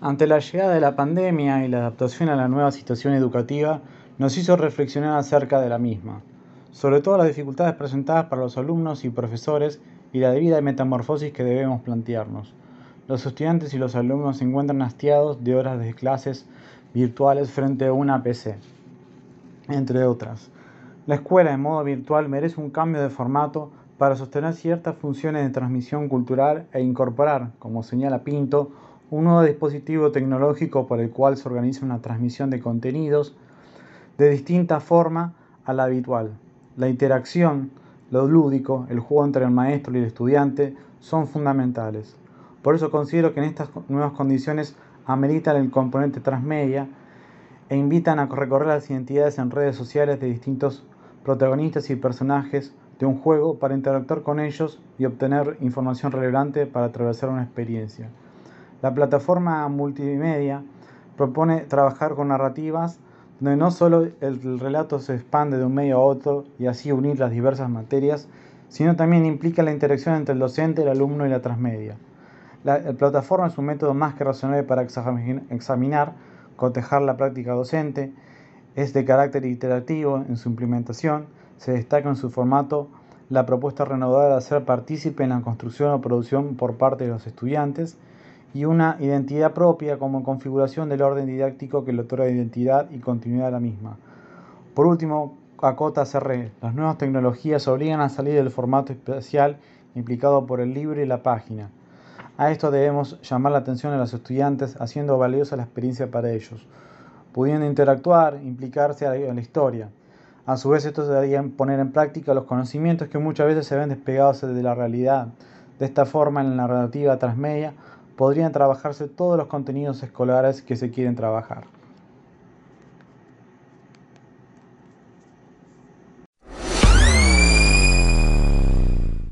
Ante la llegada de la pandemia y la adaptación a la nueva situación educativa, nos hizo reflexionar acerca de la misma, sobre todo las dificultades presentadas para los alumnos y profesores y la debida metamorfosis que debemos plantearnos. Los estudiantes y los alumnos se encuentran hastiados de horas de clases virtuales frente a una PC, entre otras. La escuela en modo virtual merece un cambio de formato para sostener ciertas funciones de transmisión cultural e incorporar, como señala Pinto, un nuevo dispositivo tecnológico por el cual se organiza una transmisión de contenidos de distinta forma a la habitual. La interacción, lo lúdico, el juego entre el maestro y el estudiante son fundamentales. Por eso considero que en estas nuevas condiciones ameritan el componente transmedia e invitan a recorrer las identidades en redes sociales de distintos protagonistas y personajes de un juego para interactuar con ellos y obtener información relevante para atravesar una experiencia. La plataforma multimedia propone trabajar con narrativas donde no solo el relato se expande de un medio a otro y así unir las diversas materias, sino también implica la interacción entre el docente, el alumno y la transmedia. La, plataforma es un método más que razonable para examinar, cotejar la práctica docente, es de carácter interactivo en su implementación, se destaca en su formato la propuesta renovada de hacer partícipe en la construcción o producción por parte de los estudiantes y una identidad propia como configuración del orden didáctico que le otorga identidad y continuidad a la misma. Por último, acota CR, las nuevas tecnologías obligan a salir del formato especial implicado por el libro y la página. A esto debemos llamar la atención a los estudiantes haciendo valiosa la experiencia para ellos, pudiendo interactuar, implicarse a la historia. A su vez, esto debería poner en práctica los conocimientos que muchas veces se ven despegados de la realidad. De esta forma, en la narrativa transmedia, podrían trabajarse todos los contenidos escolares que se quieren trabajar.